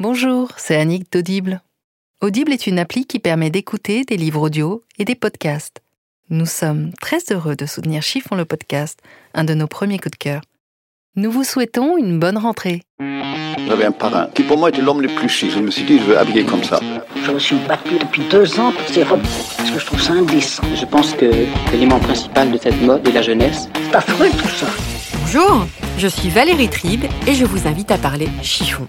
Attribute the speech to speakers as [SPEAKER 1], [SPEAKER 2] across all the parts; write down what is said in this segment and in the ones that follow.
[SPEAKER 1] Bonjour, c'est Annick d'Audible. Audible est une appli qui permet d'écouter des livres audio et des podcasts. Nous sommes très heureux de soutenir Chiffon le podcast, un de nos premiers coups de cœur. Nous vous souhaitons une bonne rentrée.
[SPEAKER 2] J'avais un parrain qui pour moi était l'homme le plus chic. Je me suis dit, je veux habiller comme ça.
[SPEAKER 3] Je me suis battu depuis deux ans pour ces robes, parce que je trouve ça indécent.
[SPEAKER 4] Je pense que l'élément principal de cette mode est la jeunesse.
[SPEAKER 3] C'est affreux tout ça.
[SPEAKER 1] Bonjour, je suis Valérie Tribe et je vous invite à parler chiffon.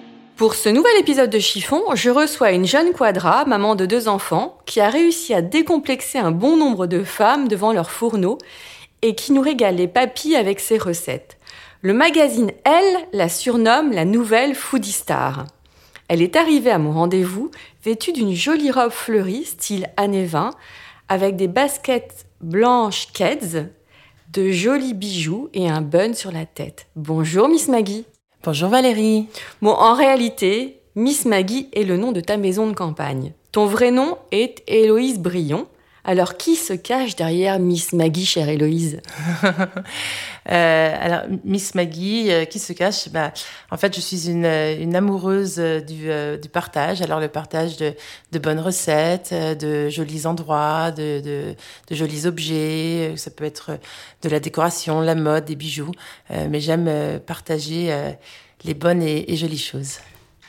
[SPEAKER 1] Pour ce nouvel épisode de Chiffon, je reçois une jeune quadra, maman de deux enfants, qui a réussi à décomplexer un bon nombre de femmes devant leur fourneau et qui nous régale les papilles avec ses recettes. Le magazine Elle la surnomme la nouvelle foodie star. Elle est arrivée à mon rendez-vous vêtue d'une jolie robe fleurie style années 20 avec des baskets blanches Keds, de jolis bijoux et un bun sur la tête. Bonjour Miss Maggie.
[SPEAKER 5] Bonjour Valérie.
[SPEAKER 1] Bon, en réalité, Miss Maggie est le nom de ta maison de campagne. Ton vrai nom est Héloïse Brion. Alors, qui se cache derrière Miss Maggie, chère Héloïse?
[SPEAKER 5] Euh, alors, Miss Maggie, euh, qui se cache? Bah, En fait, je suis une, euh, une amoureuse du, euh, du partage. Alors, le partage de, de bonnes recettes, de jolis endroits, de, de, de jolis objets. Ça peut être de la décoration, la mode, des bijoux. Mais j'aime partager les bonnes et, et jolies choses.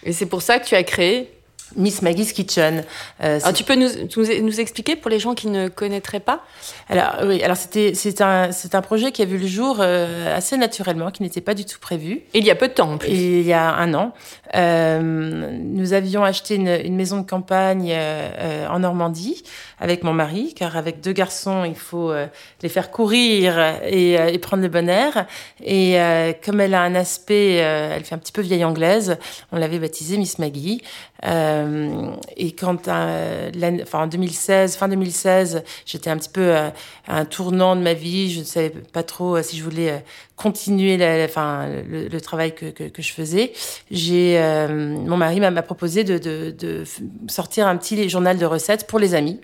[SPEAKER 1] Et c'est pour ça que tu as créé.
[SPEAKER 5] Miss Maggie's Kitchen. Euh,
[SPEAKER 1] Alors, tu peux nous, nous, nous expliquer pour les gens qui ne connaîtraient pas
[SPEAKER 5] Alors oui, alors c'était c'est un c'est un projet qui a vu le jour euh, assez naturellement, qui n'était pas du tout prévu.
[SPEAKER 1] Il y a peu de temps en plus.
[SPEAKER 5] Et il y a un an, euh, nous avions acheté une, une maison de campagne euh, euh, en Normandie avec mon mari, car avec deux garçons, il faut euh, les faire courir et, euh, et prendre le bon air. Et euh, comme elle a un aspect, euh, elle fait un petit peu vieille anglaise, on l'avait baptisée Miss Maggie. Euh, et quand, euh, enfin en 2016, fin 2016, j'étais un petit peu euh, à un tournant de ma vie. Je ne savais pas trop euh, si je voulais euh, continuer la, le, travail que, que, je faisais. J'ai, euh, mon mari m'a proposé de, sortir un petit journal de recettes pour les amis.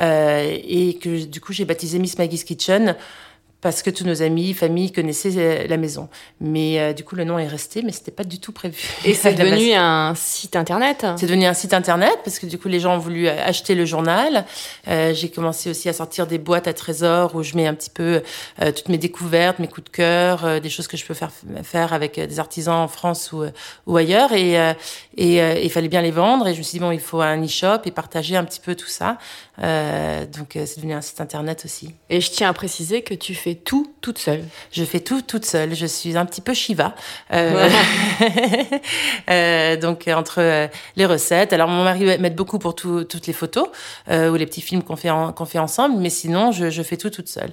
[SPEAKER 5] Euh, et que du coup, j'ai baptisé Miss Maggie's Kitchen parce que tous nos amis, familles connaissaient euh, la maison. Mais euh, du coup, le nom est resté, mais c'était pas du tout prévu.
[SPEAKER 1] Et c'est
[SPEAKER 5] base.
[SPEAKER 1] devenu un site internet.
[SPEAKER 5] C'est devenu un site internet parce que du coup les gens ont voulu euh, acheter le journal. Euh, j'ai commencé aussi à sortir des boîtes à trésors où je mets un petit peu euh, toutes mes découvertes, mes coups de cœur, des choses que je peux faire faire avec des artisans en France ou, ou ailleurs. Et et il fallait bien les vendre. Et je me suis dit bon il faut un e-shop et partager un petit peu tout ça. Donc c'est devenu un site internet aussi.
[SPEAKER 1] Et je tiens à préciser que tu fais tout toute seule.
[SPEAKER 5] Je fais tout toute seule. Je suis un petit peu Shiva. Euh, euh, donc entre euh, les recettes. Alors mon mari m'aide beaucoup pour tout- toutes les photos euh, ou les petits films qu'on fait, en- qu'on fait ensemble. Mais sinon, je, je fais tout toute seule.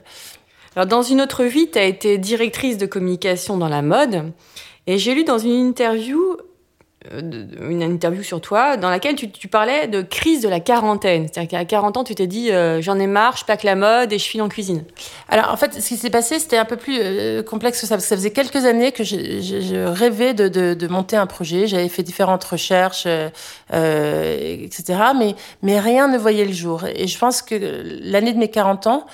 [SPEAKER 1] Alors, dans une autre vie, tu as été directrice de communication dans la mode. Et j'ai lu dans une interview, une interview sur toi, dans laquelle tu, tu parlais de crise de la quarantaine. C'est-à-dire qu'à 40 ans, tu t'es dit euh, j'en ai marre, je plaque la mode et je file en cuisine.
[SPEAKER 5] Alors en fait, ce qui s'est passé, c'était un peu plus euh, complexe que ça, parce que ça faisait quelques années que je, rêvais de, de, de monter un projet. J'avais fait différentes recherches, euh, euh, etc. Mais, mais rien ne voyait le jour. Et je pense que l'année de mes 40 ans,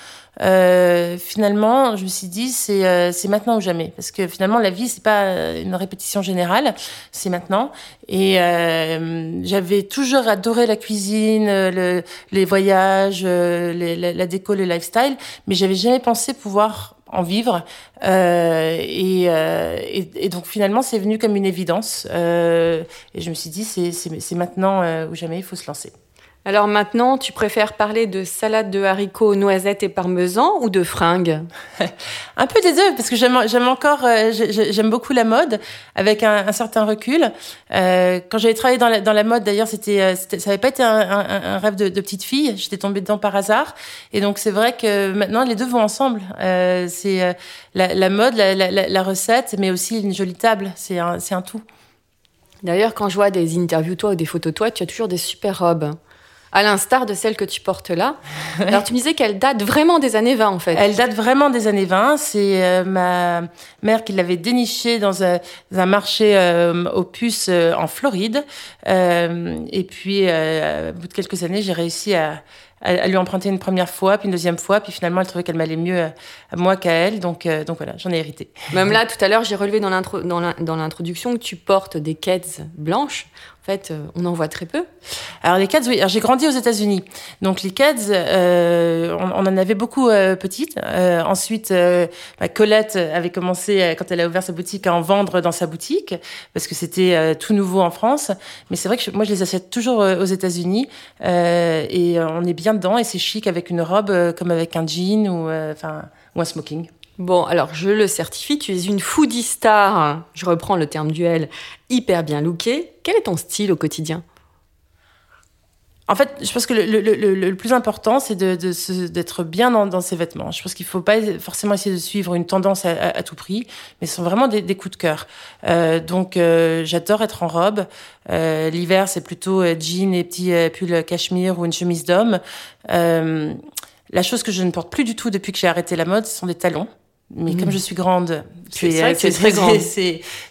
[SPEAKER 5] euh, finalement, je me suis dit, c'est euh, maintenant ou jamais. Parce que finalement, la vie, c'est pas euh, une répétition générale, c'est maintenant. Et euh, j'avais toujours adoré la cuisine, euh, le, les voyages, les- la, déco, le lifestyle, mais j'avais jamais pensé pouvoir en vivre. Et, et, et, donc finalement, c'est venu comme une évidence. Et je me suis dit, c'est maintenant ou jamais, il faut se lancer.
[SPEAKER 1] Alors maintenant, tu préfères parler de salade de haricots, noisettes et parmesan ou de fringues
[SPEAKER 5] Un peu des deux, parce que j'aime encore, euh, j'aime beaucoup la mode, avec un, un certain recul. Euh, quand j'avais travaillé dans la, dans la mode, d'ailleurs, c'était, euh, ça n'avait pas été un, un, un rêve de, de, petite fille. J'étais tombée dedans par hasard, et donc c'est vrai que maintenant les deux vont ensemble. Euh, c'est la, la, mode, la, la, recette, mais aussi une jolie table. C'est un, c'est un tout.
[SPEAKER 1] D'ailleurs, quand je vois des interviews toi ou des photos toi, tu as toujours des super robes à l'instar de celle que tu portes là. Alors tu me disais qu'elle date vraiment des années 20 en fait.
[SPEAKER 5] Elle date vraiment des années 20. C'est euh, ma mère qui l'avait dénichée dans un, marché euh, aux puces euh, en Floride. et puis, au bout de quelques années, j'ai réussi à, à, lui emprunter une première fois, puis une deuxième fois, puis finalement elle trouvait qu'elle m'allait mieux à, moi qu'à elle, donc, donc voilà, j'en ai hérité.
[SPEAKER 1] Même là, tout à l'heure, j'ai relevé dans l'introduction que tu portes des quêtes blanches. Fait, euh, on en voit très peu.
[SPEAKER 5] Alors les Keds, oui. j'ai grandi aux États-Unis, donc les Keds, euh, on, en avait beaucoup euh, petites. Euh, ensuite, bah, Colette avait commencé quand elle a ouvert sa boutique à en vendre dans sa boutique parce que c'était tout nouveau en France. Mais c'est vrai que moi, je les achète toujours aux États-Unis et on est bien dedans et c'est chic avec une robe comme avec un jean ou enfin ou un smoking.
[SPEAKER 1] Bon, alors je le certifie, tu es une foodie star, je reprends le terme duel, hyper bien lookée. Quel est ton style au quotidien?
[SPEAKER 5] En fait, je pense que le, plus important, c'est d'être bien dans, ses vêtements. Je pense qu'il ne faut pas forcément essayer de suivre une tendance à, tout prix, mais ce sont vraiment des, coups de cœur. Euh, donc, euh, j'adore être en robe. Euh, l'hiver, c'est plutôt jean et petit pull cachemire ou une chemise d'homme. la chose que je ne porte plus du tout depuis que j'ai arrêté la mode, ce sont des talons. Mais comme mm. je suis grande,
[SPEAKER 1] c'est très grand.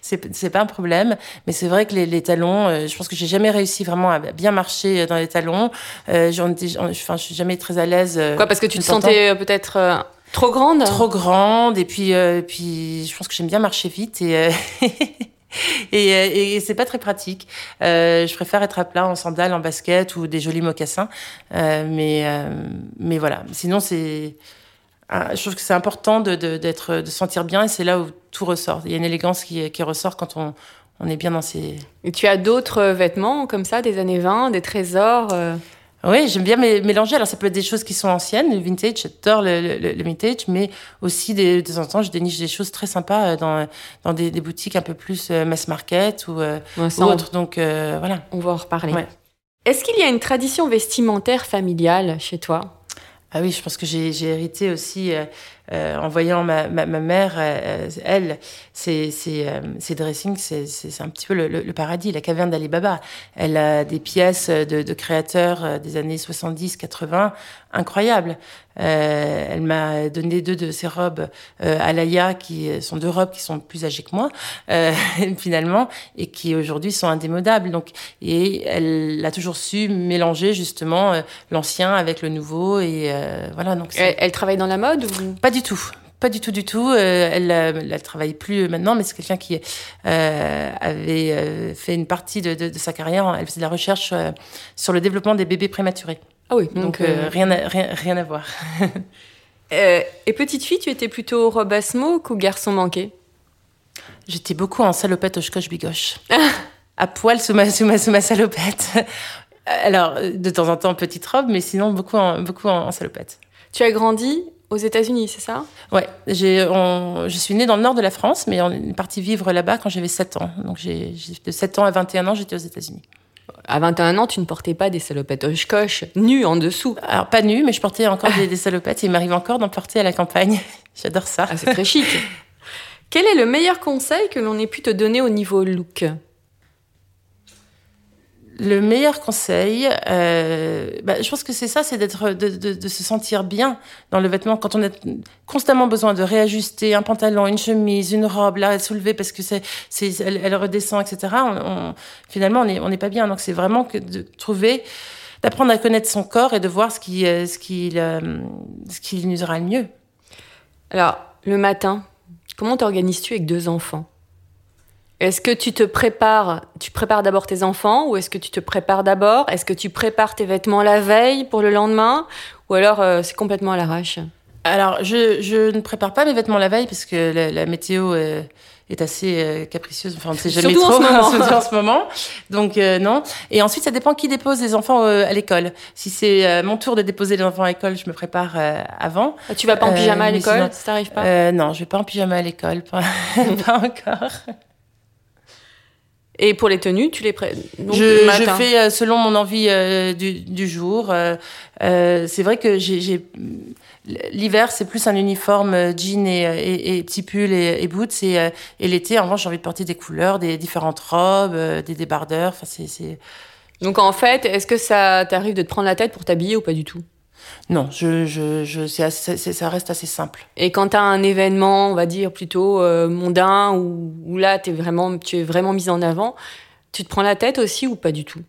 [SPEAKER 5] C'est pas un problème. Mais c'est vrai que les, les talons, euh, je pense que j'ai jamais réussi vraiment à bien marcher dans les talons. Euh, enfin, je suis jamais très à l'aise.
[SPEAKER 1] Euh, Quoi, parce que tu te sentais euh, peut-être trop grande?
[SPEAKER 5] Trop grande. Et puis, puis, je pense que j'aime bien marcher vite et. et, et c'est pas très pratique. Euh, je préfère être à plat en sandales, en basket ou des jolis mocassins. Euh, mais, mais voilà. Sinon, c'est je trouve que c'est important de, de, d'être, de sentir bien et c'est là où tout ressort. Il y a une élégance qui, qui ressort quand on, on est bien dans ses...
[SPEAKER 1] Et tu as d'autres vêtements comme ça, des années 20, des trésors euh?
[SPEAKER 5] Oui, j'aime bien mélanger. Alors, ça peut être des choses qui sont anciennes, le vintage, j'adore le, le, le, vintage, mais aussi, des, de temps en temps, je déniche des choses très sympas euh, dans, dans des, des boutiques un peu plus euh, mass market ou, ou autres. Donc, voilà.
[SPEAKER 1] On va en reparler. Ouais. Est-ce qu'il y a une tradition vestimentaire familiale chez toi?
[SPEAKER 5] Ah oui, je pense que j'ai hérité aussi euh, euh, en voyant ma, ma, ma mère, euh, elle, ses, ses, ses dressings, c'est un petit peu le, le, paradis, la caverne d'Alibaba. Elle a des pièces de, de créateurs des années 70-80 incroyables. Euh, elle m'a donné deux de ses robes euh, Alaya, qui sont deux robes qui sont plus âgées que moi, euh, finalement, et qui aujourd'hui sont indémodables. Donc, et elle a toujours su mélanger justement euh, l'ancien avec le nouveau, et euh, voilà. Donc,
[SPEAKER 1] elle, elle, travaille dans la mode ou?
[SPEAKER 5] Pas du tout. Pas du tout, du tout. Euh, elle, elle travaille plus maintenant, mais c'est quelqu'un qui euh, avait fait une partie de, de, de, sa carrière. Elle faisait de la recherche sur le développement des bébés prématurés.
[SPEAKER 1] Ah oui,
[SPEAKER 5] donc, euh, rien, à, rien, rien à voir.
[SPEAKER 1] euh, et petite fille, tu étais plutôt robe à smoke ou garçon manqué?
[SPEAKER 5] J'étais beaucoup en salopette au scotch bigoche. à poil sous ma, sous ma, sous ma salopette. Alors, de temps en temps, petite robe, mais sinon, beaucoup en, beaucoup en, en salopette.
[SPEAKER 1] Tu as grandi aux États-Unis, c'est ça?
[SPEAKER 5] Ouais, j'ai, on, je suis née dans le nord de la France, mais on est parti vivre là-bas quand j'avais 7 ans. Donc, j'ai, de 7 ans à 21 ans, j'étais aux États-Unis.
[SPEAKER 1] À 21 ans, tu ne portais pas des salopettes Oshkosh nues en dessous.
[SPEAKER 5] Alors, pas nues, mais je portais encore des, des, salopettes. il m'arrive encore d'en porter à la campagne. J'adore ça.
[SPEAKER 1] Ah, c'est très chic. Quel est le meilleur conseil que l'on ait pu te donner au niveau look?
[SPEAKER 5] Le meilleur conseil, euh, bah, je pense que c'est ça, c'est d'être, de, de, de, se sentir bien dans le vêtement. Quand on a constamment besoin de réajuster un pantalon, une chemise, une robe, là, soulever parce que c'est, c'est, elle, redescend, etc. On, on, finalement, on n'est on est pas bien. Donc, c'est vraiment que de trouver, d'apprendre à connaître son corps et de voir ce qui, euh, ce qui, euh, ce qui nous le mieux.
[SPEAKER 1] Alors, le matin, comment t'organises-tu avec deux enfants? Est-ce que tu te prépares, tu prépares d'abord tes enfants ou est-ce que tu te prépares d'abord? Est-ce que tu prépares tes vêtements la veille pour le lendemain ou alors euh, c'est complètement à l'arrache?
[SPEAKER 5] Alors, je, je ne prépare pas mes vêtements la veille parce que la, la météo euh, est assez euh, capricieuse. Enfin, on ne sait jamais
[SPEAKER 1] Surtout en
[SPEAKER 5] trop
[SPEAKER 1] ce moment.
[SPEAKER 5] surtout en ce moment. Donc, euh, non. Et ensuite, ça dépend qui dépose les enfants à l'école. Si c'est mon tour de déposer les enfants à l'école, je me prépare avant.
[SPEAKER 1] Ah, Tu vas pas en pyjama à l'école?
[SPEAKER 5] sinon-
[SPEAKER 1] Ça t'arrive pas?
[SPEAKER 5] Euh, non, je vais pas en pyjama à l'école, pas, pas encore.
[SPEAKER 1] Et pour les tenues, tu les donc,
[SPEAKER 5] je, je fais euh, selon mon envie euh, du, du jour. Euh, euh, c'est vrai que j'ai, l'hiver c'est plus un uniforme jean et, et, et petit pull et, et boots et, et l'été en revanche j'ai envie de porter des couleurs, des différentes robes, des débardeurs. Enfin c'est, c'est...
[SPEAKER 1] Donc en fait, est-ce que ça t'arrive de te prendre la tête pour t'habiller ou pas du tout?
[SPEAKER 5] Non, je, je, je, c'est assez- ça reste assez simple.
[SPEAKER 1] Et quand t'as un événement, on va dire plutôt euh, mondain, où, où là t'es vraiment, tu es vraiment mise en avant, tu te prends la tête aussi ou pas du tout?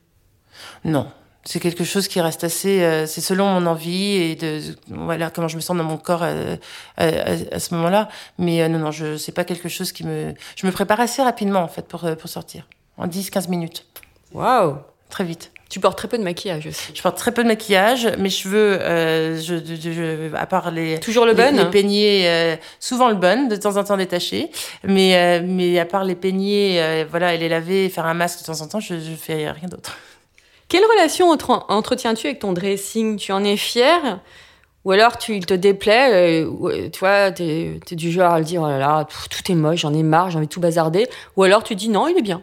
[SPEAKER 5] Non. C'est quelque chose qui reste assez. euh, c'est selon mon envie et de, voilà comment je me sens dans mon corps euh, à, à- à ce moment-là. Mais euh, non, non, je c'est pas quelque chose qui me. Je me prépare assez rapidement en fait pour euh, pour sortir. En 10-15 minutes,
[SPEAKER 1] Waouh
[SPEAKER 5] très vite.
[SPEAKER 1] Tu portes très peu de maquillage aussi.
[SPEAKER 5] Je porte très peu de maquillage. Mes cheveux, euh, je, je, je- à part les
[SPEAKER 1] Toujours le bun
[SPEAKER 5] les peignets, euh, souvent le bun, de temps en temps détaché. Mais euh, mais à part les peignets, euh, voilà, et les laver, faire un masque de temps en temps, je, je fais rien d'autre.
[SPEAKER 1] Quelle relation entre- entretiens-tu avec ton dressing? Tu en es fière? Ou alors tu, il te déplaît euh, Tu vois, t'es es du genre à le dire oh là là, tout est moche, j'en ai marre, j'ai envie de tout bazarder. Ou alors tu dis non, il est bien.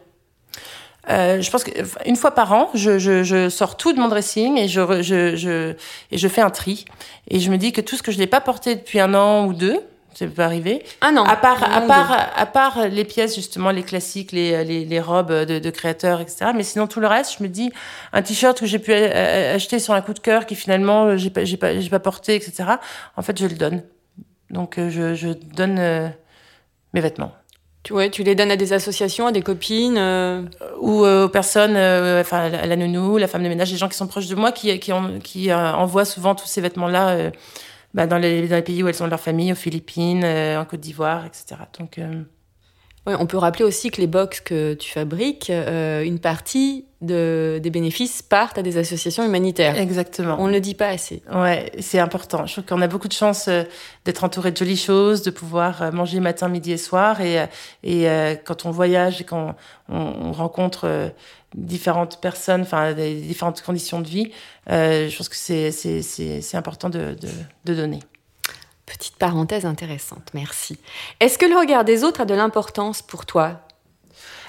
[SPEAKER 5] Euh, je pense qu'une fois par an, je, je, je sors tout de mon dressing et je, je, je, et je fais un tri. Et je me dis que tout ce que je n'ai pas porté depuis un an ou deux, ça peut arriver,
[SPEAKER 1] Ah non.
[SPEAKER 5] à part, à part, à part les pièces, justement, les classiques, les, les, les robes de, de créateurs, etc. Mais sinon, tout le reste, je me dis, un t-shirt que j'ai pu acheter sur un coup de cœur qui finalement, euh, j'ai pas, j'ai pas, j'ai pas porté, etc. En fait, je le donne. Donc, euh, je, je donne mes vêtements.
[SPEAKER 1] Tu, ouais, tu les donnes à des associations, à des copines. euh,
[SPEAKER 5] ou euh, aux personnes, euh, enfin à la nounou, la femme de ménage, les gens qui sont proches de moi, qui, qui, qui euh, envoient souvent tous ces vêtements-là euh, bah, dans, les, dans les pays où elles ont leur famille, aux Philippines, euh, en Côte d'Ivoire, etc. Donc,
[SPEAKER 1] Ouais, on peut rappeler aussi que les box que tu fabriques, euh, une partie de, des bénéfices partent à des associations humanitaires.
[SPEAKER 5] exactement.
[SPEAKER 1] On ne le dit pas assez.
[SPEAKER 5] Ouais, c'est important. Je trouve qu'on a beaucoup de chance euh, d'être entouré de jolies choses, de pouvoir euh, manger matin, midi et soir. Et, et euh, quand on voyage et quand on, on rencontre différentes personnes, enfin différentes conditions de vie, euh, je pense que c'est important de, de de donner.
[SPEAKER 1] Petite parenthèse intéressante, merci. Est-ce que le regard des autres a de l'importance pour toi?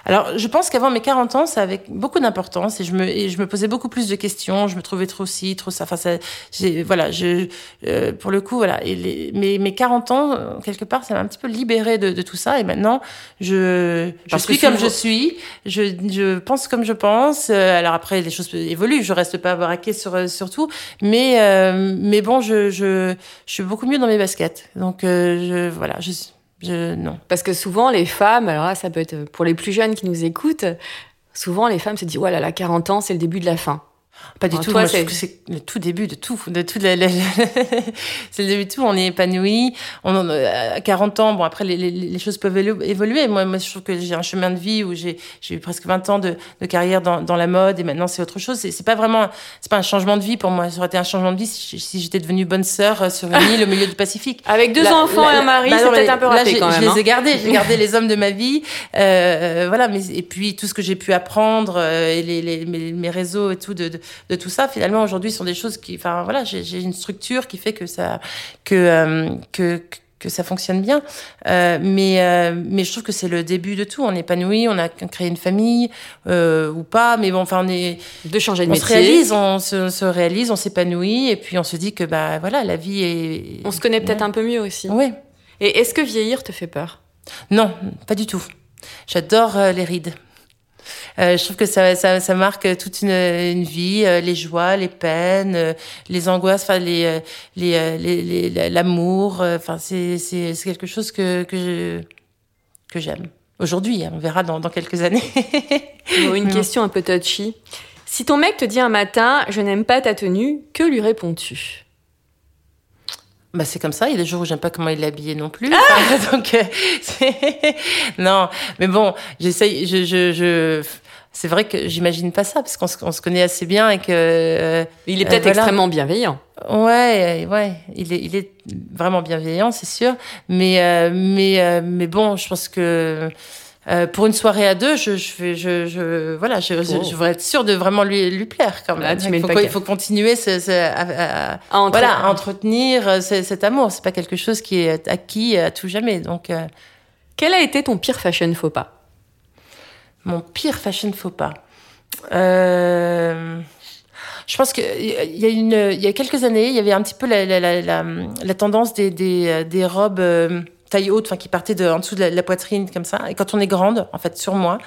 [SPEAKER 5] Alors, je pense qu'avant mes 40 ans, ça avait beaucoup d'importance et je me et je me posais beaucoup plus de questions. Je me trouvais trop ci, trop ça. Enfin, ça, voilà, je, euh, pour le coup, voilà. Et les, mes, mes 40 ans, euh, quelque part, ça m'a un petit peu libérée de, de tout ça. Et maintenant, je, je suis comme je suis. Je, je pense comme je pense. Euh, Alors après, les choses évoluent. Je reste pas baraquée sur sur tout. Mais euh, mais bon, je, je je suis beaucoup mieux dans mes baskets. Donc euh, je voilà, je je non.
[SPEAKER 1] Parce que souvent, les femmes, alors là, ça peut être pour les plus jeunes qui nous écoutent, souvent les femmes se disent, voilà, là, 40 ans, c'est le début de la fin.
[SPEAKER 5] Pas du tout.
[SPEAKER 1] toi,
[SPEAKER 5] Moi, je
[SPEAKER 1] c'est-
[SPEAKER 5] trouve que c'est le tout début de tout, de tout. la- c'est le début de tout. On est épanoui. On en- à 40 ans. Bon, après, les, les- les choses peuvent évoluer. Moi, moi, je trouve que j'ai un chemin de vie où j'ai eu presque 20 ans de, de carrière dans, dans la mode et maintenant c'est autre chose. C'est pas vraiment, c'est pas un changement de vie pour moi. Ça aurait été un changement de vie si, j'étais devenue bonne sœur euh, sur une île au milieu du Pacifique.
[SPEAKER 1] Avec deux enfants et un mari,
[SPEAKER 5] bah
[SPEAKER 1] c'est peut-être un peu raté quand même.
[SPEAKER 5] Je les
[SPEAKER 1] hein.
[SPEAKER 5] ai gardés, j'ai gardé les hommes de ma vie, euh, voilà. Mais et puis tout ce que j'ai pu apprendre euh, et les, les- mes, mes réseaux et tout de, de, de tout ça, finalement aujourd'hui sont des choses qui, enfin voilà, j'ai une structure qui fait que ça, que euh, que que ça fonctionne bien. Euh, mais, euh, mais je trouve que c'est le début de tout. On est épanoui, on a créé une famille euh, ou pas, mais bon, enfin, on est,
[SPEAKER 1] De changer de
[SPEAKER 5] on se réalise, on se, se réalise, on s'épanouit, et puis on se dit que bah voilà, la vie est.
[SPEAKER 1] On se connaît peut-être un peu mieux aussi.
[SPEAKER 5] Oui.
[SPEAKER 1] Et est-ce que vieillir te fait peur?
[SPEAKER 5] Non, pas du tout. J'adore les rides. Euh, je trouve que ça, ça, marque toute une, vie, euh, les joies, les peines, euh, les angoisses, enfin les, les, les, l'amour. Enfin, c'est, c'est, c'est quelque chose que que que j'aime. Aujourd'hui, hein, on verra dans, dans quelques années.
[SPEAKER 1] Une question un peu touchy. Si ton mec te dit un matin, je n'aime pas ta tenue, que lui réponds-tu?
[SPEAKER 5] Bah c'est comme ça. Il y a des jours où j'aime pas comment il est habillé non plus. Enfin, donc euh, non, mais bon, j'essaye. Je, je, je... c'est vrai que j'imagine pas ça parce qu'on se, on se connaît assez bien et que. euh,
[SPEAKER 1] Il est
[SPEAKER 5] euh,
[SPEAKER 1] peut-être
[SPEAKER 5] voilà.
[SPEAKER 1] extrêmement bienveillant.
[SPEAKER 5] Ouais, ouais, il est, il est vraiment bienveillant, c'est sûr. Mais, euh, mais, euh, mais bon, je pense que euh, pour une soirée à deux, je, je, je, je voilà, je,
[SPEAKER 1] Oh.
[SPEAKER 5] je voudrais être sûre de vraiment lui, lui plaire quand même.
[SPEAKER 1] Là, tu mets
[SPEAKER 5] il, faut, il faut continuer ce, ce- à, à-
[SPEAKER 1] À entre-
[SPEAKER 5] voilà, à entretenir euh, ce- cet amour. C'est pas quelque chose qui est acquis à tout jamais. Donc, euh,
[SPEAKER 1] Quel a été ton pire fashion faux pas?
[SPEAKER 5] Mon pire fashion faux pas. Euh, je pense que il y a une, il y a quelques années, il y avait un petit peu la, la, la, la, la tendance des, des, des robes euh, taille haute, enfin qui partaient de en dessous de la, la poitrine comme ça. Et quand on est grande, en fait, sur moi,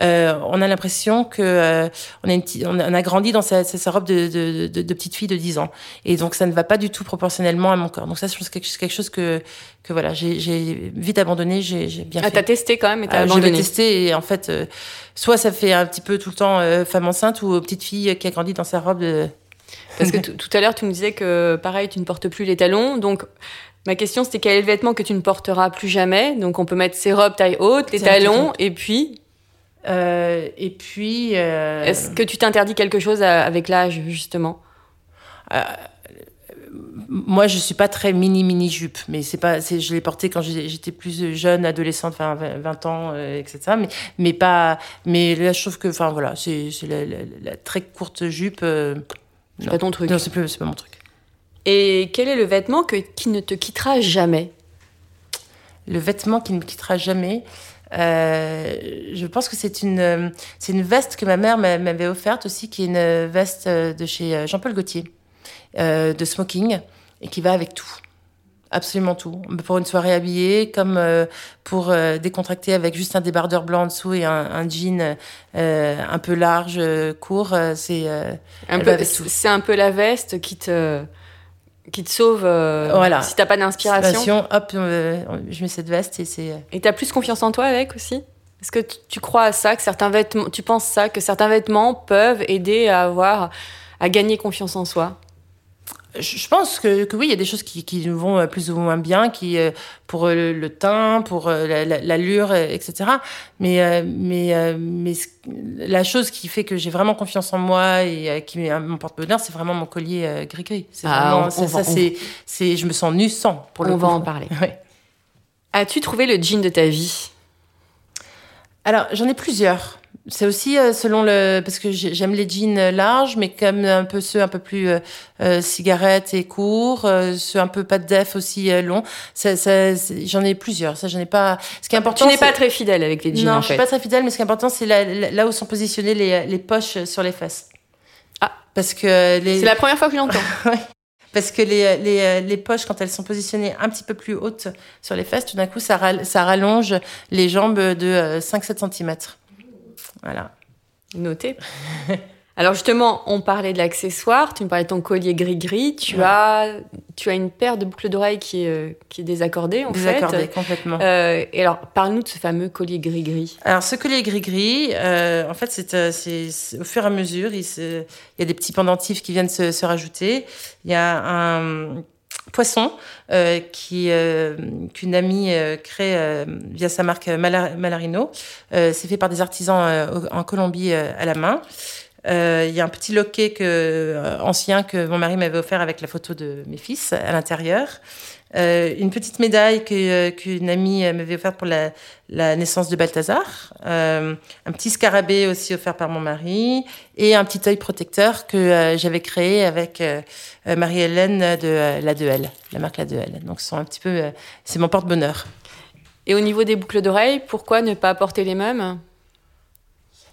[SPEAKER 5] euh, on a l'impression que euh, on, a une on a grandi dans sa, sa, sa robe de, de, de, de petite fille de 10 ans. Et donc ça ne va pas du tout proportionnellement à mon corps. Donc ça, c'est quelque chose que que voilà, j'ai j'ai vite abandonné. J'ai j'ai bien
[SPEAKER 1] Ah,
[SPEAKER 5] fait.
[SPEAKER 1] t'as testé quand même et t'as
[SPEAKER 5] Ah,
[SPEAKER 1] abandonné.
[SPEAKER 5] l'ai testé et en fait, euh, soit ça fait un petit peu tout le temps euh, femme enceinte ou petite fille qui a grandi dans sa robe de...
[SPEAKER 1] Parce que tout à l'heure, tu me disais que pareil, tu ne portes plus les talons. Donc, ma question, c'était quel est le vêtement que tu ne porteras plus jamais? Donc, on peut mettre ses robes taille haute, les talons, et puis,
[SPEAKER 5] Euh, et puis... euh,
[SPEAKER 1] est-ce que tu t'interdis quelque chose à- avec l'âge, justement?
[SPEAKER 5] Moi, je suis pas très mini mini jupe, mais c'est pas, c'est, je l'ai porté quand j'étais plus jeune, adolescente, enfin 20, 20 ans, euh, etc. Mais, mais pas, mais là, je trouve que, enfin voilà, c'est, la, la- la très courte jupe. euh,
[SPEAKER 1] C'est pas ton truc.
[SPEAKER 5] Non, c'est plus, c'est pas mon truc.
[SPEAKER 1] Et quel est le vêtement que, qui ne te quittera jamais?
[SPEAKER 5] Le vêtement qui ne me quittera jamais. euh, je pense que c'est une, euh, c'est une veste que ma mère m'a- m'avait offerte aussi, qui est une veste euh, de chez Jean-Paul Gaultier, euh, de smoking, et qui va avec tout. Absolument tout. Pour une soirée habillée, comme pour décontracter avec juste un débardeur blanc en dessous et un, un jean un peu large, court, c'est
[SPEAKER 1] Un peu, c'est un peu la veste qui te, qui te sauve euh,
[SPEAKER 5] Voilà.
[SPEAKER 1] si t'as pas d'inspiration.
[SPEAKER 5] inspiration. Hop, euh, je mets cette veste et c'est. euh,
[SPEAKER 1] Et t'as plus confiance en toi avec aussi? Est-ce que tu- tu crois à ça, que certains vêtements, tu penses ça, que certains vêtements peuvent aider à avoir, à gagner confiance en soi?
[SPEAKER 5] Je pense que, que oui, il y a des choses qui, qui nous vont euh, plus ou moins bien, qui euh, pour euh, le, le teint, pour la- la- l'allure, etc. Mais mais mais ce- la chose qui fait que j'ai vraiment confiance en moi et qui m'emporte bonheur, c'est vraiment mon collier gris-gris. C'est
[SPEAKER 1] Ah,
[SPEAKER 5] ça, c'est c'est je me sens nu sans pour le
[SPEAKER 1] On
[SPEAKER 5] coup.
[SPEAKER 1] va en parler.
[SPEAKER 5] Ouais.
[SPEAKER 1] As-tu trouvé le jean de ta vie?
[SPEAKER 5] Alors, j'en ai plusieurs. C'est aussi euh, selon le parce que j'ai- j'aime les jeans euh, larges, mais comme un peu ceux un peu plus euh, cigarettes et courts, ceux un peu pas de def aussi longs. Ça, j'en ai plusieurs. Ça, j'en ai pas. Ce qui est important.
[SPEAKER 1] Tu n'es pas très fidèle avec les jeans
[SPEAKER 5] Non,
[SPEAKER 1] en
[SPEAKER 5] je suis
[SPEAKER 1] fait.
[SPEAKER 5] pas très fidèle, mais ce qui est important, c'est là, où sont positionnées les, les poches sur les fesses.
[SPEAKER 1] Ah.
[SPEAKER 5] Parce que les
[SPEAKER 1] C'est la première fois que je l'entends.
[SPEAKER 5] parce que les, les, les poches, quand elles sont positionnées un petit peu plus hautes sur les fesses, tout d'un coup, ça, ral- ça rallonge les jambes de euh, 5-7 cm. Voilà.
[SPEAKER 1] Noté. Alors justement, on parlait de l'accessoire, tu me parlais de ton collier gris-gris, tu,
[SPEAKER 5] Ouais.
[SPEAKER 1] as, tu as une paire de boucles d'oreilles qui est, euh, qui est désaccordée en
[SPEAKER 5] Désaccordé
[SPEAKER 1] fait.
[SPEAKER 5] complètement.
[SPEAKER 1] Euh, et alors, parle-nous de ce fameux collier gris-gris.
[SPEAKER 5] Alors, ce collier gris-gris, euh, en fait, c'est, au fur et à mesure, il, se- il y a des petits pendentifs qui viennent se, se rajouter. Il y a un poisson euh, qui, euh, qu'une amie euh, crée via sa marque Mala- Malarino. C'est fait par des artisans en Colombie à la main. Euh, Il y a un petit loquet que, euh, ancien que mon mari m'avait offert avec la photo de mes fils à l'intérieur. Euh, une petite médaille que, qu'une amie m'avait offerte pour la, naissance de Balthazar. Un petit scarabée aussi offert par mon mari. Et un petit œil protecteur que j'avais créé avec Marie-Hélène de La 2L, la marque La 2L. Donc, sont un petit peu, c'est mon porte-bonheur.
[SPEAKER 1] Et au niveau des boucles d'oreilles, pourquoi ne pas porter les mêmes?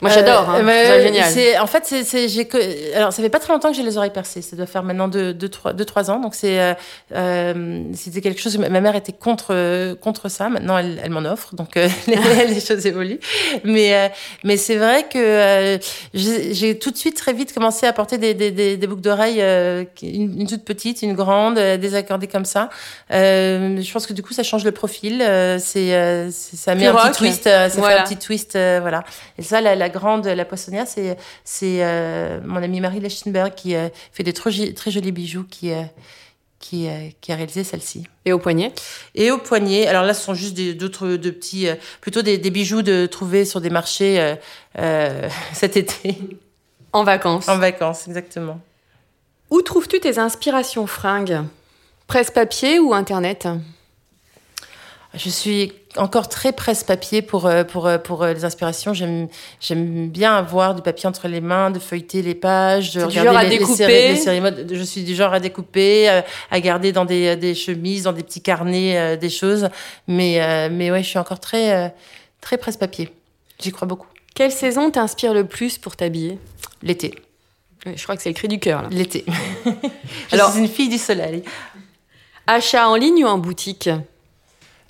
[SPEAKER 1] Moi j'adore, hein,
[SPEAKER 5] Euh,
[SPEAKER 1] c'est génial.
[SPEAKER 5] En fait, c'est, alors ça fait pas très longtemps que j'ai les oreilles percées. Ça doit faire maintenant 2 deux, trois, deux, trois ans. Donc c'est, euh, euh, c'était quelque chose. Ma mère était contre euh, contre ça. Maintenant, elle, elle m'en offre. Donc euh, les, les choses évoluent. Mais euh, mais c'est vrai que euh, j'ai, tout de suite très vite commencé à porter des des, des, des boucles d'oreilles, euh, une, une toute petite, une grande, euh, désaccordées comme ça. Euh, je pense que du coup, ça change le profil. Euh, c'est, euh, ça met
[SPEAKER 1] Plus
[SPEAKER 5] un
[SPEAKER 1] rock.
[SPEAKER 5] petit twist. ça
[SPEAKER 1] Voilà.
[SPEAKER 5] fait un petit twist. voilà. Et ça, la, la grande, la poissonnière, c'est c'est euh, mon amie Marie Lechtenberg qui euh, fait des très, très jolis bijoux qui euh, qui, euh, qui a réalisé celle-ci.
[SPEAKER 1] Et au poignet?
[SPEAKER 5] Et au poignet, alors là, ce sont juste des- d'autres de petits, euh, plutôt des, des bijoux de trouver sur des marchés euh, euh, cet été,
[SPEAKER 1] En vacances.
[SPEAKER 5] en vacances, exactement.
[SPEAKER 1] Où trouves-tu tes inspirations fringues? Presse-papier ou Internet?
[SPEAKER 5] Je suis encore très presse-papier pour, euh, pour, euh, pour euh, les inspirations. J'aime, j'aime bien avoir du papier entre les mains, de feuilleter les pages, de regarder
[SPEAKER 1] genre à
[SPEAKER 5] les, les
[SPEAKER 1] découper
[SPEAKER 5] séries- les séries mode. Je suis du genre à découper, à garder dans des, des chemises, dans des petits carnets, euh, des choses. Mais, euh, mais ouais, je suis encore très, euh, très presse-papier. J'y crois beaucoup.
[SPEAKER 1] Quelle saison t'inspire le plus pour t'habiller?
[SPEAKER 5] L'été.
[SPEAKER 1] Je crois que c'est le cri du cœur.
[SPEAKER 5] L'été. je
[SPEAKER 1] Alors-
[SPEAKER 5] suis une fille du soleil.
[SPEAKER 1] Achat en ligne ou en boutique?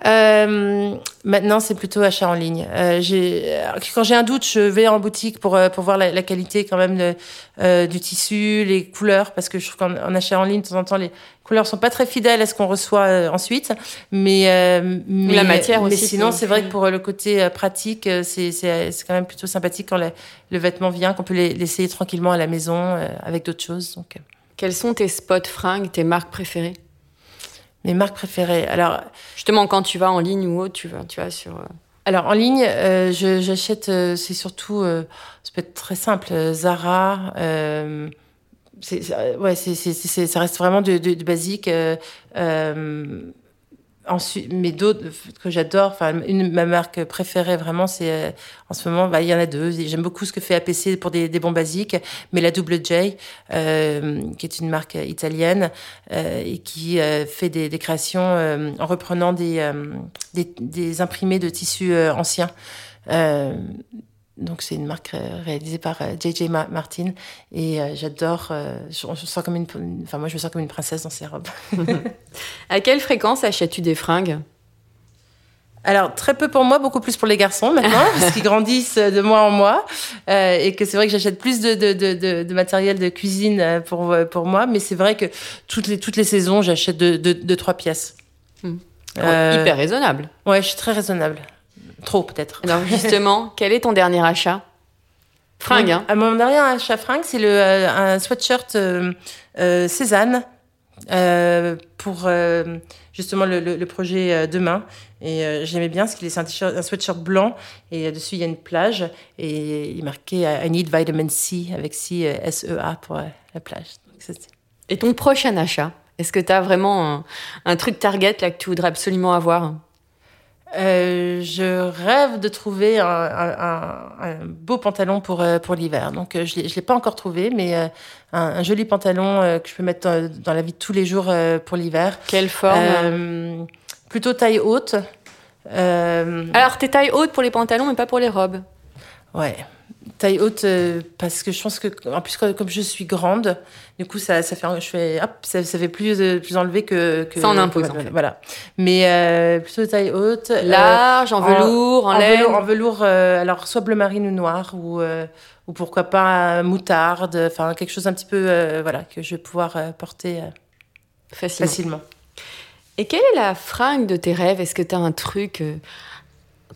[SPEAKER 5] Euh, maintenant, c'est plutôt achat en ligne. Euh, euh, quand j'ai un doute, je vais en boutique pour, euh, pour voir la, la qualité quand même de, euh, du tissu, les couleurs, parce que je trouve qu'en en achat en ligne, de temps en temps, les couleurs sont pas très fidèles à ce qu'on reçoit ensuite. Mais, euh, mais
[SPEAKER 1] la matière
[SPEAKER 5] mais
[SPEAKER 1] aussi,
[SPEAKER 5] sinon,
[SPEAKER 1] c'est-
[SPEAKER 5] vrai que pour le côté pratique, c'est, c'est, c'est quand même plutôt sympathique quand le, le vêtement vient, qu'on peut les- l'essayer tranquillement à la maison avec d'autres choses. Donc,
[SPEAKER 1] Quels sont tes spots fringues, tes marques préférées?
[SPEAKER 5] Mes marques préférées. Alors,
[SPEAKER 1] Justement, quand tu vas en ligne ou autre, tu vas, tu vas sur. euh,
[SPEAKER 5] Alors en ligne, euh, je- j'achète, euh, c'est surtout, euh, ça peut être très simple, euh, Zara. Ouais, c'est, c'est, c'est- ça reste vraiment du, du- du basique. Ensuite, mais d'autres que j'adore, enfin une ma marque préférée vraiment, c'est euh, en ce moment, bah, il y en a deux. J'aime beaucoup ce que fait APC pour des, des bons basiques, mais la Double J, euh, qui est une marque italienne euh, et qui euh, fait des, des créations euh, en reprenant des, euh, des, des imprimés de tissus anciens. Euh, donc c'est une marque euh, réalisée par euh, JJ Ma- Martin et euh, j'adore. euh, je, sens comme une, enfin moi je me sens comme une princesse dans ces robes.
[SPEAKER 1] À quelle fréquence achètes-tu des fringues?
[SPEAKER 5] Alors très peu pour moi, beaucoup plus pour les garçons maintenant parce qu'ils grandissent de mois en mois euh, et que c'est vrai que j'achète plus de, de, de, de, de matériel de cuisine euh, pour euh, pour moi, mais c'est vrai que toutes les toutes les saisons j'achète deux de, de, trois pièces.
[SPEAKER 1] Hmm.
[SPEAKER 5] Euh,
[SPEAKER 1] Hyper raisonnable.
[SPEAKER 5] Ouais, je suis très raisonnable. Trop peut-être.
[SPEAKER 1] Alors justement, quel est ton dernier achat? Fringue, hein
[SPEAKER 5] mon dernier achat fringue, c'est le euh, un sweatshirt euh, euh, Cézanne euh, pour euh, justement le, le, le projet euh, demain. Et euh, j'aimais bien parce qu'il est c'est un, un sweatshirt blanc et euh, dessus il y a une plage et il est marqué euh, I need vitamin C avec C euh, S E A pour euh, la plage. Donc, ça, c'est-
[SPEAKER 1] Et ton prochain achat? Est-ce que tu as vraiment un, un truc target là que tu voudrais absolument avoir?
[SPEAKER 5] Euh, je rêve de trouver un, un- un- beau pantalon pour, euh, pour l'hiver. Donc, euh, je ne l'ai pas encore trouvé, mais euh, un, un joli pantalon euh, que je peux mettre dans, dans la vie de tous les jours euh, pour l'hiver.
[SPEAKER 1] Quelle forme
[SPEAKER 5] Euh, plutôt taille haute. Euh,
[SPEAKER 1] Alors, tes tailles hautes pour les pantalons, mais pas pour les robes.
[SPEAKER 5] Ouais. Taille haute euh, parce que je pense que en plus comme je suis grande, du coup ça ça fait je fais hop ça, ça fait plus euh, plus enlevé que, que
[SPEAKER 1] Ça en impose,
[SPEAKER 5] que-
[SPEAKER 1] en fait.
[SPEAKER 5] voilà. Mais euh, plutôt taille haute.
[SPEAKER 1] Large, en velours, en, laine.
[SPEAKER 5] velours, en velours, alors soit bleu marine ou noir ou ou pourquoi pas moutarde, enfin quelque chose un petit peu voilà que je vais pouvoir porter
[SPEAKER 1] Facilement.
[SPEAKER 5] facilement.
[SPEAKER 1] Et quelle est la fringue de tes rêves? Est-ce que tu as un truc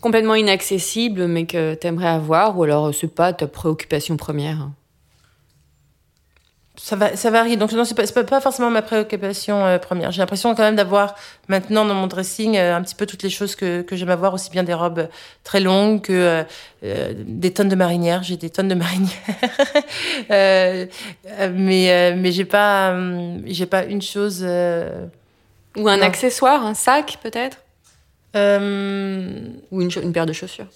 [SPEAKER 1] complètement inaccessible, mais que tu aimerais avoir Ou alors, euh, c'est pas ta préoccupation première?
[SPEAKER 5] Ça, va, ça varie. Donc, non, c'est pas, forcément ma préoccupation euh, première. J'ai l'impression quand même d'avoir maintenant dans mon dressing euh, un petit peu toutes les choses que, que j'aime avoir, aussi bien des robes très longues que euh, des tonnes de marinières. J'ai des tonnes de marinières. Mais mais j'ai pas, j'ai pas une chose.
[SPEAKER 1] Ou un
[SPEAKER 5] Non.
[SPEAKER 1] accessoire, un sac peut-être?
[SPEAKER 5] Euh,
[SPEAKER 1] Ou une, paire de chaussures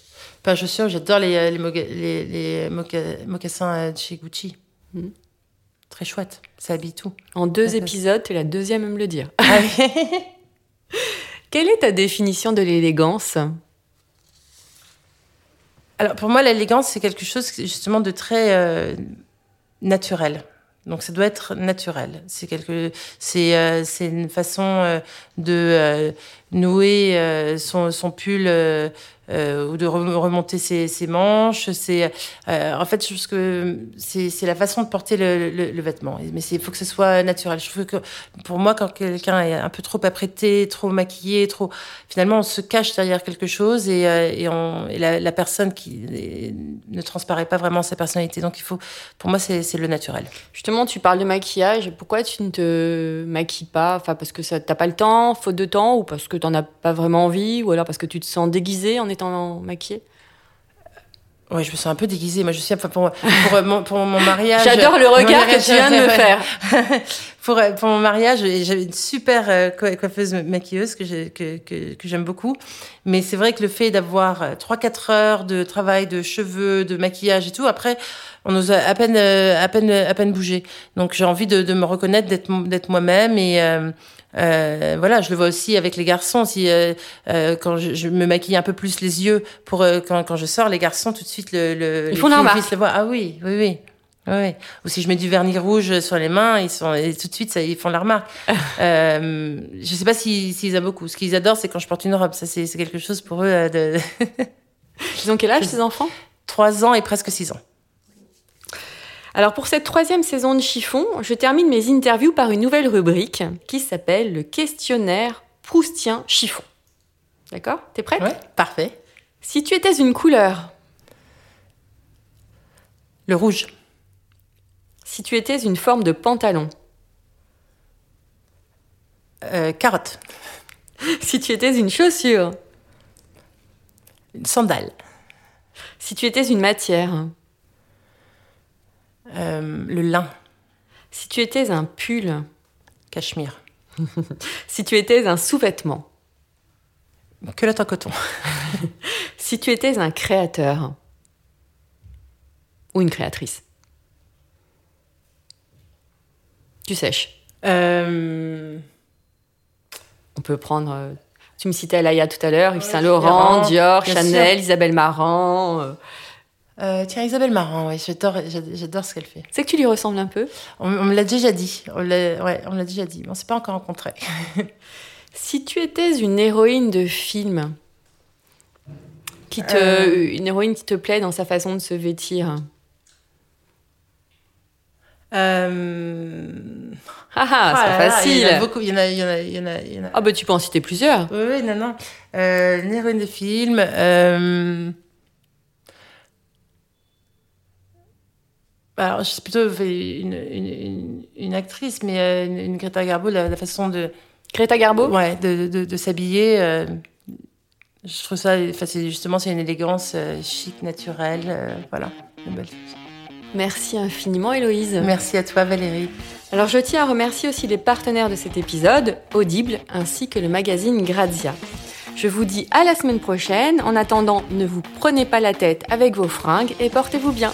[SPEAKER 5] pas chaussures, j'adore les, euh, les, moga- les, les moca- mocassins euh, de chez Gucci.
[SPEAKER 1] Mhm.
[SPEAKER 5] Très chouette, ça habille tout.
[SPEAKER 1] En deux épisodes, tu es la deuxième à me le dire.
[SPEAKER 5] Ah oui.
[SPEAKER 1] Quelle est ta définition de l'élégance?
[SPEAKER 5] Alors pour moi, l'élégance, c'est quelque chose justement de très euh, naturel. Donc ça doit être naturel. C'est quelque, c'est euh, une façon euh, de euh, nouer son, son pull ou de remonter ses, manches. C'est en fait, je pense que c'est la façon de porter le, le, vêtement. Mais il faut que ce soit naturel. Je trouve que pour moi, quand quelqu'un est un peu trop apprêté, trop maquillé, trop finalement, on se cache derrière quelque chose et, on, et la, la, personne qui ne transparaît pas vraiment sa personnalité. Donc il faut, pour moi, c'est le naturel.
[SPEAKER 1] Justement, tu parles de maquillage. Pourquoi tu ne te maquilles pas? Enfin, parce que t'as pas le temps, faute de temps, ou parce que t'en as pas vraiment envie, ou alors parce que tu te sens déguisée en étant maquillée
[SPEAKER 5] Ouais, je me sens un peu déguisée. Moi, je suis, enfin, pour, pour, mon, pour mon mariage.
[SPEAKER 1] J'adore le regard que tu viens de me faire.
[SPEAKER 5] pour, pour mon mariage, j'avais une super euh, coiffeuse maquilleuse que j'aime que, que, que beaucoup. Mais c'est vrai que le fait d'avoir 3-4 heures de travail de cheveux, de maquillage et tout, après, on a à peine, euh, à peine, à peine bougé. Donc, j'ai envie de, de me reconnaître, d'être, d'être moi-même et, euh, euh, voilà, je le vois aussi avec les garçons. Si euh, euh, quand je, je, me maquille un peu plus les yeux pour euh, quand, quand je sors, les garçons tout de suite le, le
[SPEAKER 1] ils font la remarque.
[SPEAKER 5] Ah oui, oui, oui. Oui. Ou si je mets du vernis rouge sur les mains, ils sont et tout de suite ça, ils font la remarque. euh, je sais pas s'ils si, aiment beaucoup. Ce qu'ils adorent, c'est quand je porte une robe. Ça, c'est quelque chose pour eux. Euh, de...
[SPEAKER 1] ils ont quel âge ces enfants?
[SPEAKER 5] Trois ans et presque six ans.
[SPEAKER 1] Alors pour cette troisième saison de Chiffon, je termine mes interviews par une nouvelle rubrique qui s'appelle le questionnaire proustien chiffon. D'accord? T'es prête?
[SPEAKER 5] Oui, parfait.
[SPEAKER 1] Si tu étais une couleur?
[SPEAKER 5] Le rouge.
[SPEAKER 1] Si tu étais une forme de pantalon?
[SPEAKER 5] Euh, Carotte.
[SPEAKER 1] Si tu étais une chaussure?
[SPEAKER 5] Une sandale.
[SPEAKER 1] Si tu étais une matière?
[SPEAKER 5] Euh, le lin.
[SPEAKER 1] Si tu étais un pull.
[SPEAKER 5] Cachemire.
[SPEAKER 1] si tu étais un sous-vêtement.
[SPEAKER 5] Culotte en coton.
[SPEAKER 1] si tu étais un créateur. Ou une créatrice. Tu sèches.
[SPEAKER 5] Euh...
[SPEAKER 1] On peut prendre. Euh, tu me citais Laïa tout à l'heure, Yves Saint Laurent, Dior, Chanel, sûr. Isabelle Marant. Euh,
[SPEAKER 5] euh, tiens, Isabelle Marant, oui, j'adore, j'adore ce qu'elle fait.
[SPEAKER 1] C'est que tu lui ressembles un peu
[SPEAKER 5] On, on me l'a déjà dit. On l'a, ouais, on l'a déjà dit, mais on s'est pas encore rencontrés.
[SPEAKER 1] si tu étais une héroïne de film, qui te, euh... une héroïne qui te plaît dans sa façon de se vêtir.
[SPEAKER 5] Euh...
[SPEAKER 1] Ah, ah, c'est ah, facile.
[SPEAKER 5] Il y en a beaucoup. Il y en a, il y en a, il y en a, il y en a...
[SPEAKER 1] Ah, bah, tu peux en citer plusieurs.
[SPEAKER 5] Oui, oui, non, non. Euh, une héroïne de film. Alors, je suis plutôt une, une, une actrice, mais euh, une, Greta Garbo, la, la, façon de.
[SPEAKER 1] Greta Garbo?
[SPEAKER 5] Ouais, de, de, de s'habiller. Euh, je trouve ça. Enfin, justement, c'est une élégance euh, chic, naturelle. euh, voilà, une belle chose.
[SPEAKER 1] Merci infiniment, Héloïse.
[SPEAKER 5] Merci à toi, Valérie.
[SPEAKER 1] Alors, je tiens à remercier aussi les partenaires de cet épisode, Audible, ainsi que le magazine Grazia. Je vous dis à la semaine prochaine. En attendant, ne vous prenez pas la tête avec vos fringues et portez-vous bien.